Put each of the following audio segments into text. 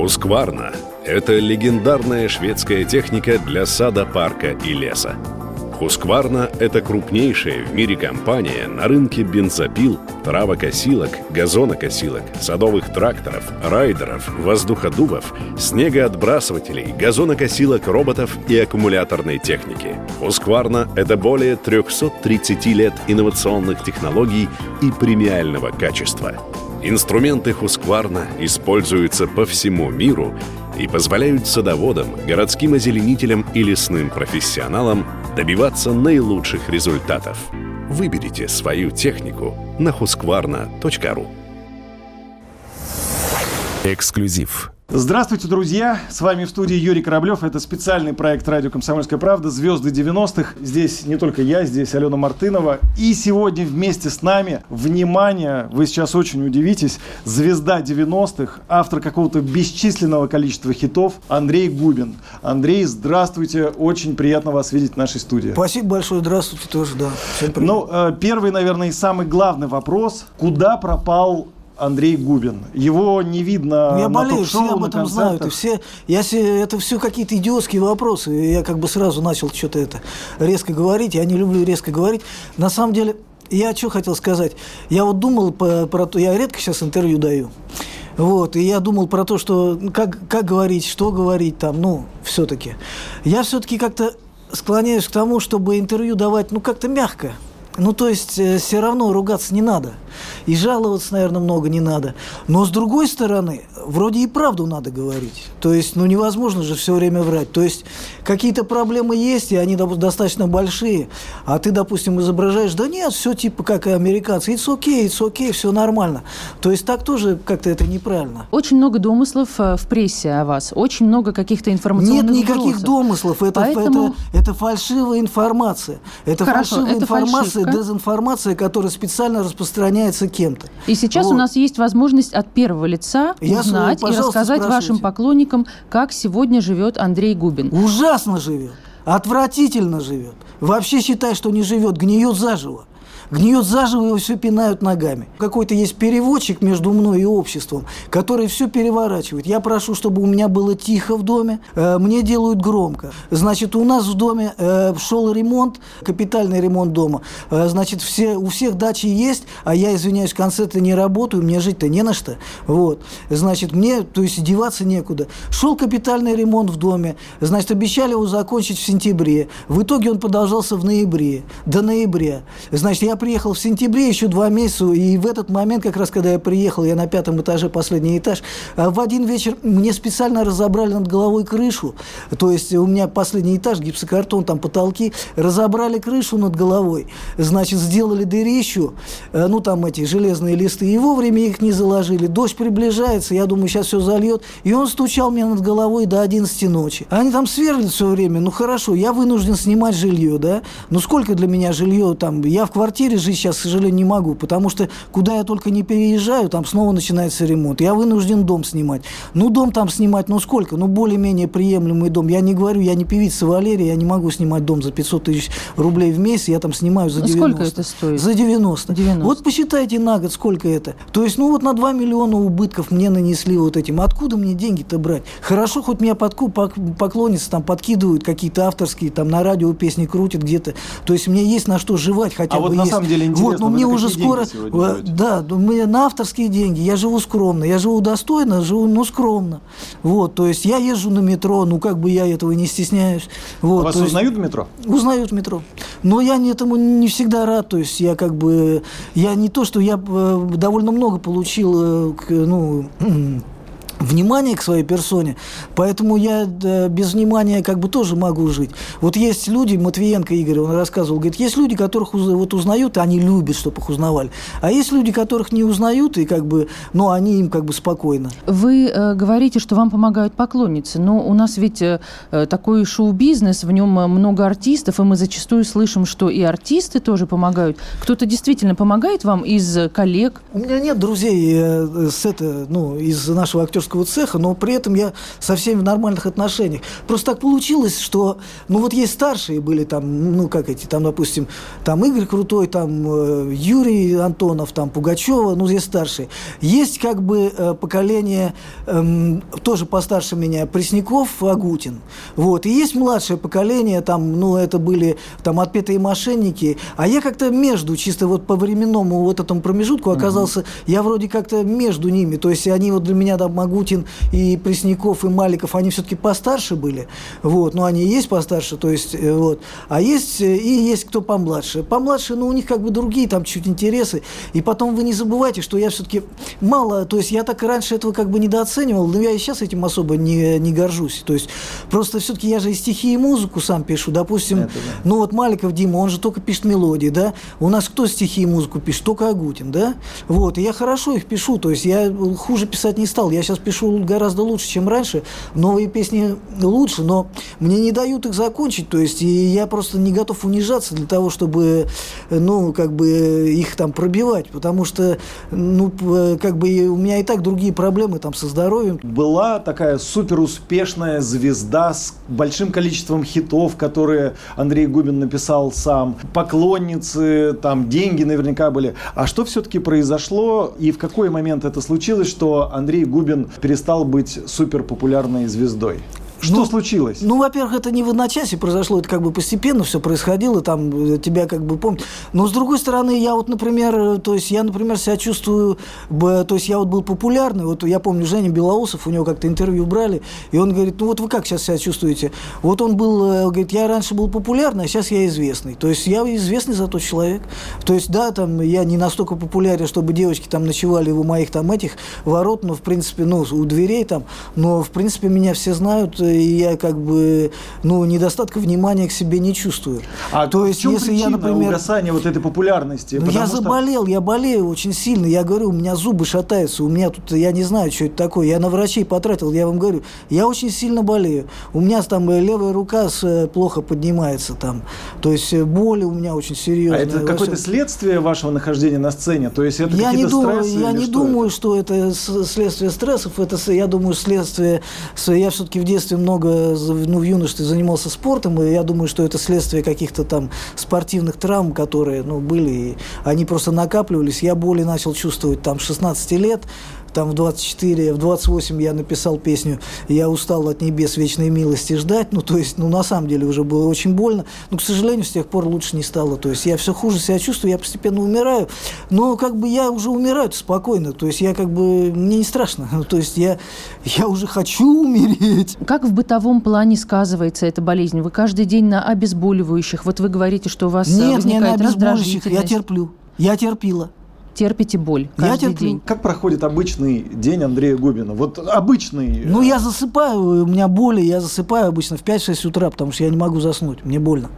Хускварна – это легендарная шведская техника для сада, парка и леса. Хускварна – это крупнейшая в мире компания на рынке бензопил, травокосилок, газонокосилок, садовых тракторов, райдеров, воздуходувов, снегоотбрасывателей, газонокосилок роботов и аккумуляторной техники. Хускварна – это более 330 лет инновационных технологий и премиального качества. Инструменты Хускварна используются по всему миру и позволяют садоводам, городским озеленителям и лесным профессионалам добиваться наилучших результатов. Выберите свою технику на husqvarna.ru Эксклюзив. Здравствуйте, друзья! С вами в студии Юрий Кораблев. Это специальный проект «Радио Комсомольская правда. Звезды 90-х». Здесь не только я, здесь Алена Мартынова. И сегодня вместе с нами, внимание, вы сейчас очень удивитесь, звезда 90-х, автор какого-то бесчисленного количества хитов Андрей Губин. Андрей, здравствуйте, очень приятно вас видеть в нашей студии. Спасибо большое, здравствуйте тоже, да. Ну, э, первый, наверное, и самый главный вопрос. Куда пропал Андрей Губин. Его не видно Я на болею, все об этом знают. И все, я, это все какие-то идиотские вопросы. Я как бы сразу начал что-то это резко говорить. Я не люблю резко говорить. На самом деле, я что хотел сказать. Я вот думал по, про то, я редко сейчас интервью даю. Вот, и я думал про то, что как, как говорить, что говорить там, ну, все-таки. Я все-таки как-то склоняюсь к тому, чтобы интервью давать, ну, как-то мягко. Ну, то есть, э, все равно ругаться не надо. И жаловаться, наверное, много не надо. Но, с другой стороны, вроде и правду надо говорить. То есть, ну, невозможно же все время врать. То есть, какие-то проблемы есть, и они достаточно большие. А ты, допустим, изображаешь, да нет, все типа как и американцы. It's okay, it's okay, все нормально. То есть, так тоже как-то это неправильно. Очень много домыслов э, в прессе о вас. Очень много каких-то информационных Нет никаких вопросов. домыслов. Это, Поэтому... это, это фальшивая информация. Это Хорошо, фальшивая это информация, фальшивка. Дезинформация, которая специально распространяется кем-то. И сейчас вот. у нас есть возможность от первого лица Я узнать и рассказать вашим поклонникам, как сегодня живет Андрей Губин. Ужасно живет. Отвратительно живет. Вообще считай, что не живет, гниет заживо гниет заживо, его все пинают ногами. Какой-то есть переводчик между мной и обществом, который все переворачивает. Я прошу, чтобы у меня было тихо в доме, э, мне делают громко. Значит, у нас в доме э, шел ремонт, капитальный ремонт дома. Э, значит, все, у всех дачи есть, а я, извиняюсь, в конце-то не работаю, мне жить-то не на что. Вот. Значит, мне, то есть, деваться некуда. Шел капитальный ремонт в доме, значит, обещали его закончить в сентябре. В итоге он продолжался в ноябре, до ноября. Значит, я приехал в сентябре, еще два месяца, и в этот момент, как раз когда я приехал, я на пятом этаже, последний этаж, а в один вечер мне специально разобрали над головой крышу, то есть у меня последний этаж, гипсокартон, там потолки, разобрали крышу над головой, значит, сделали дырищу, э, ну, там эти железные листы, и вовремя их не заложили, дождь приближается, я думаю, сейчас все зальет, и он стучал мне над головой до 11 ночи. Они там сверлят все время, ну, хорошо, я вынужден снимать жилье, да, ну, сколько для меня жилье там, я в квартире квартире жить сейчас, к сожалению, не могу, потому что куда я только не переезжаю, там снова начинается ремонт. Я вынужден дом снимать. Ну, дом там снимать, ну сколько? Ну, более-менее приемлемый дом. Я не говорю, я не певица Валерия, я не могу снимать дом за 500 тысяч рублей в месяц, я там снимаю за 90. Ну, сколько это стоит? За 90. 90. Вот посчитайте на год, сколько это. То есть, ну, вот на 2 миллиона убытков мне нанесли вот этим. Откуда мне деньги-то брать? Хорошо, хоть меня подку, поклонницы там подкидывают какие-то авторские, там на радио песни крутят где-то. То есть, мне есть на что жевать хотя а бы. Вот на самом деле интересно. Вот, но мне уже скоро, да, мне на авторские деньги, я живу скромно, я живу достойно, живу, ну, скромно. Вот, то есть я езжу на метро, ну, как бы я этого не стесняюсь. Вот, а вас узнают в метро? Узнают в метро. Но я этому не всегда рад, то есть я как бы, я не то, что я э, довольно много получил, э, ну, внимание к своей персоне, поэтому я да, без внимания как бы тоже могу жить. Вот есть люди, Матвиенко Игорь, он рассказывал, говорит, есть люди, которых вот узнают, и они любят, чтобы их узнавали. А есть люди, которых не узнают, и как бы, ну, они им как бы спокойно. Вы э, говорите, что вам помогают поклонницы, но у нас ведь э, такой шоу-бизнес, в нем много артистов, и мы зачастую слышим, что и артисты тоже помогают. Кто-то действительно помогает вам из коллег? У меня нет друзей э, с это, ну, из нашего актерского кондитерского цеха, но при этом я со всеми в нормальных отношениях. Просто так получилось, что, ну вот есть старшие были там, ну как эти, там, допустим, там Игорь Крутой, там э, Юрий Антонов, там Пугачева, ну здесь старшие. Есть как бы э, поколение э, тоже постарше меня Пресняков, Агутин. Вот. И есть младшее поколение, там, ну это были там отпетые мошенники, а я как-то между, чисто вот по временному вот этому промежутку оказался, mm-hmm. я вроде как-то между ними, то есть они вот для меня, там, Магутин и Пресняков, и Маликов, они все-таки постарше были, вот, но они и есть постарше, то есть, э, вот, а есть, э, и есть кто помладше. Помладше, ну, у них как бы другие там чуть интересы, и потом вы не забывайте, что я все-таки мало, то есть я так и раньше этого как бы недооценивал, но я и сейчас этим особо не, не горжусь, то есть просто все-таки я же и стихи, и музыку сам пишу, допустим, Это, да. ну вот Маликов Дима, он же только пишет мелодии, да, у нас кто стихи и музыку пишет? Только Агутин, да, вот, и я хорошо их пишу, то есть я хуже писать не стал, я сейчас пишу гораздо лучше, чем раньше, новые песни лучше, но мне не дают их закончить, то есть и я просто не готов унижаться для того, чтобы, ну, как бы их там пробивать, потому что, ну, как бы у меня и так другие проблемы там со здоровьем. Была такая супер успешная звезда с большим количеством хитов, которые Андрей Губин написал сам, поклонницы, там деньги наверняка были. А что все-таки произошло и в какой момент это случилось, что Андрей Губин перестал быть супер популярной звездой? Что ну, случилось? Ну, во-первых, это не в одночасье произошло, это как бы постепенно все происходило, там э, тебя как бы помнят. Но с другой стороны, я вот, например, э, то есть я, например, себя чувствую, то есть я вот был популярный, вот я помню Женя Белоусов, у него как-то интервью брали, и он говорит, ну вот вы как сейчас себя чувствуете? Вот он был, э, говорит, я раньше был популярный, а сейчас я известный. То есть я известный за тот человек. То есть, да, там я не настолько популярен, чтобы девочки там ночевали у моих там этих ворот, но в принципе, ну, у дверей там, но в принципе меня все знают, и я как бы, ну, недостатка внимания к себе не чувствую. А то есть, если я, например... угасания вот этой популярности? Ну, я что... заболел, я болею очень сильно. Я говорю, у меня зубы шатаются, у меня тут, я не знаю, что это такое. Я на врачей потратил, я вам говорю, я очень сильно болею. У меня там э, левая рука э, плохо поднимается там. То есть э, боли у меня очень серьезные. А это какое-то следствие вашего нахождения на сцене? То есть это я не думаю, Я не что думаю, это? что это следствие стрессов. Это, я думаю, следствие... Я все-таки в детстве много, ну, в юношестве занимался спортом, и я думаю, что это следствие каких-то там спортивных травм, которые, ну, были, и они просто накапливались. Я боли начал чувствовать там 16 лет, там в 24, в 28 я написал песню «Я устал от небес вечной милости ждать». Ну, то есть, ну, на самом деле уже было очень больно. Но, к сожалению, с тех пор лучше не стало. То есть, я все хуже себя чувствую, я постепенно умираю. Но, как бы, я уже умираю спокойно. То есть, я, как бы, мне не страшно. То есть, я, я уже хочу умереть. Как в бытовом плане сказывается эта болезнь? Вы каждый день на обезболивающих. Вот вы говорите, что у вас Нет, не на обезболивающих. Я терплю. Я терпила терпите боль каждый я терплю. день. Как проходит обычный день Андрея Губина? Вот обычный. Ну, я засыпаю, у меня боли, я засыпаю обычно в 5-6 утра, потому что я не могу заснуть, мне больно.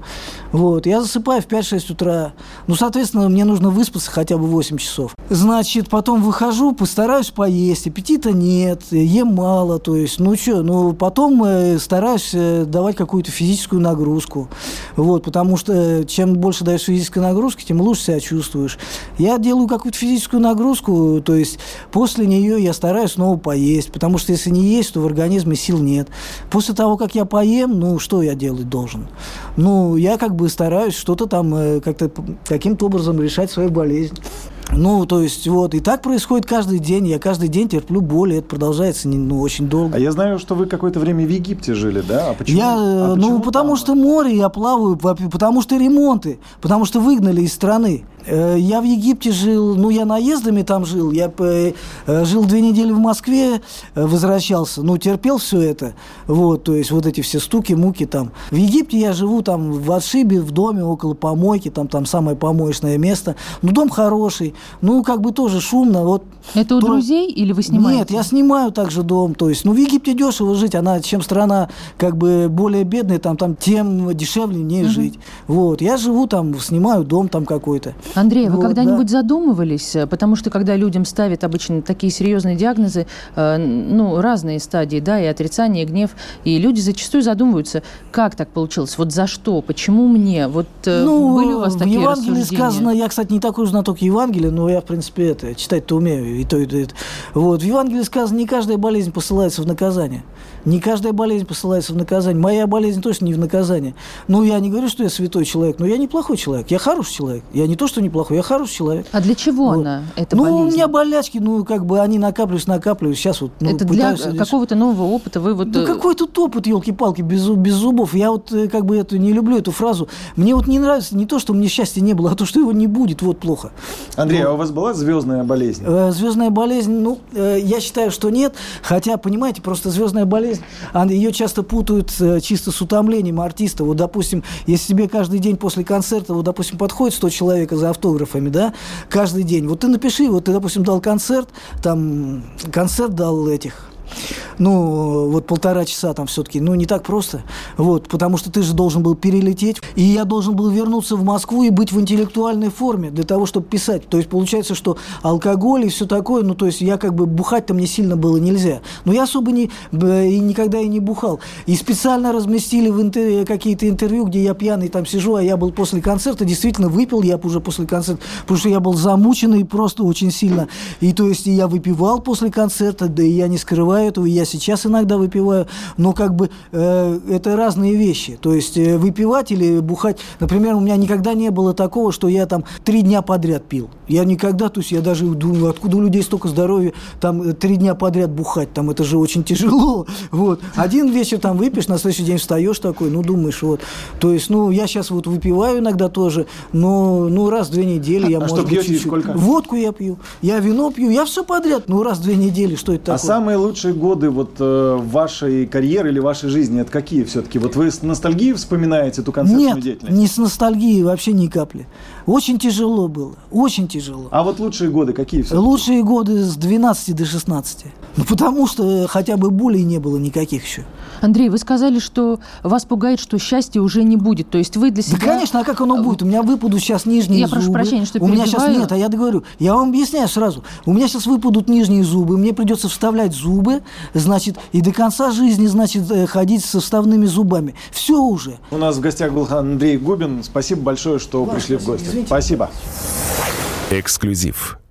Вот, я засыпаю в 5-6 утра. Ну, соответственно, мне нужно выспаться хотя бы 8 часов. Значит, потом выхожу, постараюсь поесть, аппетита нет, ем мало, то есть, ну что, ну, потом э, стараюсь э, давать какую-то физическую нагрузку. Вот, потому что чем больше даешь физической нагрузки, тем лучше себя чувствуешь. Я делаю как какую-то физическую нагрузку, то есть после нее я стараюсь снова поесть, потому что если не есть, то в организме сил нет. После того, как я поем, ну, что я делать должен? Ну, я как бы стараюсь что-то там э, как-то каким-то образом решать свою болезнь. Ну, то есть, вот, и так происходит каждый день. Я каждый день терплю боль, и это продолжается ну, очень долго. А я знаю, что вы какое-то время в Египте жили, да? А почему? Я, а почему ну, потому там? что море, я плаваю, потому что ремонты, потому что выгнали из страны. Э, я в Египте жил, ну, я наездами там жил, я э, жил две недели в Москве, э, возвращался, ну, терпел все это, вот, то есть вот эти все стуки, муки там. В Египте я живу там в отшибе, в доме, около помойки, там, там самое помоечное место, ну, дом хороший, ну, как бы тоже шумно, вот. Это у то... друзей или вы снимаете? Нет, я снимаю также дом, то есть, ну, в Египте дешево жить, она, чем страна, как бы, более бедная, там, там, тем дешевле не угу. жить, вот. Я живу там, снимаю дом там какой-то. Андрей, вы Вот, когда-нибудь да. задумывались, э, потому что когда людям ставят обычно такие серьезные диагнозы, э, ну, разные стадии, да, и отрицание, и гнев, и люди зачастую задумываются, как так получилось, вот за что, почему мне, вот э, Ну, были у вас в такие Евангелии рассуждения? сказано, я, кстати, не такой знаток Евангелия, но я, в принципе, это, читать-то умею, и то, и то, и то. Вот, в Евангелии сказано, не каждая болезнь посылается в наказание. Не каждая болезнь посылается в наказание. Моя болезнь точно не в наказание. Ну, я не говорю, что я святой человек, но я неплохой человек. Я хороший человек. Я не то, что неплохой, я хороший человек. А для чего Вот. она, эта ну, болезнь? у меня болячки, ну, как бы они накапливаются, накапливаются. Сейчас вот ну, Это для пытаюсь- какого-то нового опыта вы вот... да э, какой тут опыт, елки-палки, без, без зубов. Я вот э, как бы эту не люблю эту фразу. Мне вот не нравится не то, что мне счастья не было, а то, что его не будет, вот плохо. Андрей, а у вас была звездная болезнь? Э, Звездная болезнь, ну, э, я считаю, что нет. Хотя, понимаете, просто звездная болезнь, а, ее часто путают э, чисто с утомлением артиста. Вот, допустим, если тебе каждый день после концерта, вот, допустим, подходит 100 человек за автографами, да, каждый день. Вот ты напиши, вот ты, допустим, дал концерт, там, концерт дал этих ну, вот полтора часа там все-таки, ну, не так просто, вот, потому что ты же должен был перелететь, и я должен был вернуться в Москву и быть в интеллектуальной форме для того, чтобы писать. То есть получается, что алкоголь и все такое, ну, то есть я как бы бухать-то мне сильно было нельзя. Но я особо не, и никогда и не бухал. И специально разместили в интер- какие-то интервью, где я пьяный там сижу, а я был после концерта, действительно выпил я уже после концерта, потому что я был замученный просто очень сильно. И то есть я выпивал после концерта, да и я не скрываю этого, и я сейчас иногда выпиваю, но как бы э, это разные вещи. То есть э, выпивать или бухать, например, у меня никогда не было такого, что я там три дня подряд пил. Я никогда, то есть я даже думаю, откуда у людей столько здоровья, там э, три дня подряд бухать, там это же очень тяжело. Вот. Один вечер там выпьешь, на следующий день встаешь такой, ну думаешь, вот. То есть, ну, я сейчас вот выпиваю иногда тоже, но ну, раз в две недели я, А может что быть, пьете и чуть-чуть. сколько? Водку я пью, я вино пью, я все подряд, ну, раз в две недели, что это А такое? самые лучшие годы вот э, вашей карьеры или вашей жизни, это какие все-таки? Вот вы с ностальгией вспоминаете эту концертную Нет, деятельность? не с ностальгией вообще ни капли. Очень тяжело было, очень тяжело. А вот лучшие годы какие все? Лучшие годы с 12 до 16. Ну, потому что хотя бы болей не было никаких еще. Андрей, вы сказали, что вас пугает, что счастья уже не будет. То есть вы для себя... Да, конечно, а как оно будет? У меня выпадут сейчас нижние Я зубы. прошу прощения, что У меня сейчас нет, а я говорю, я вам объясняю сразу. У меня сейчас выпадут нижние зубы, мне придется вставлять зубы, значит, и до конца жизни, значит, э, ходить со вставными зубами. Все уже. У нас в гостях был Андрей Губин. Спасибо большое, что Вам пришли в спасибо. гости. Извините. Спасибо. Эксклюзив.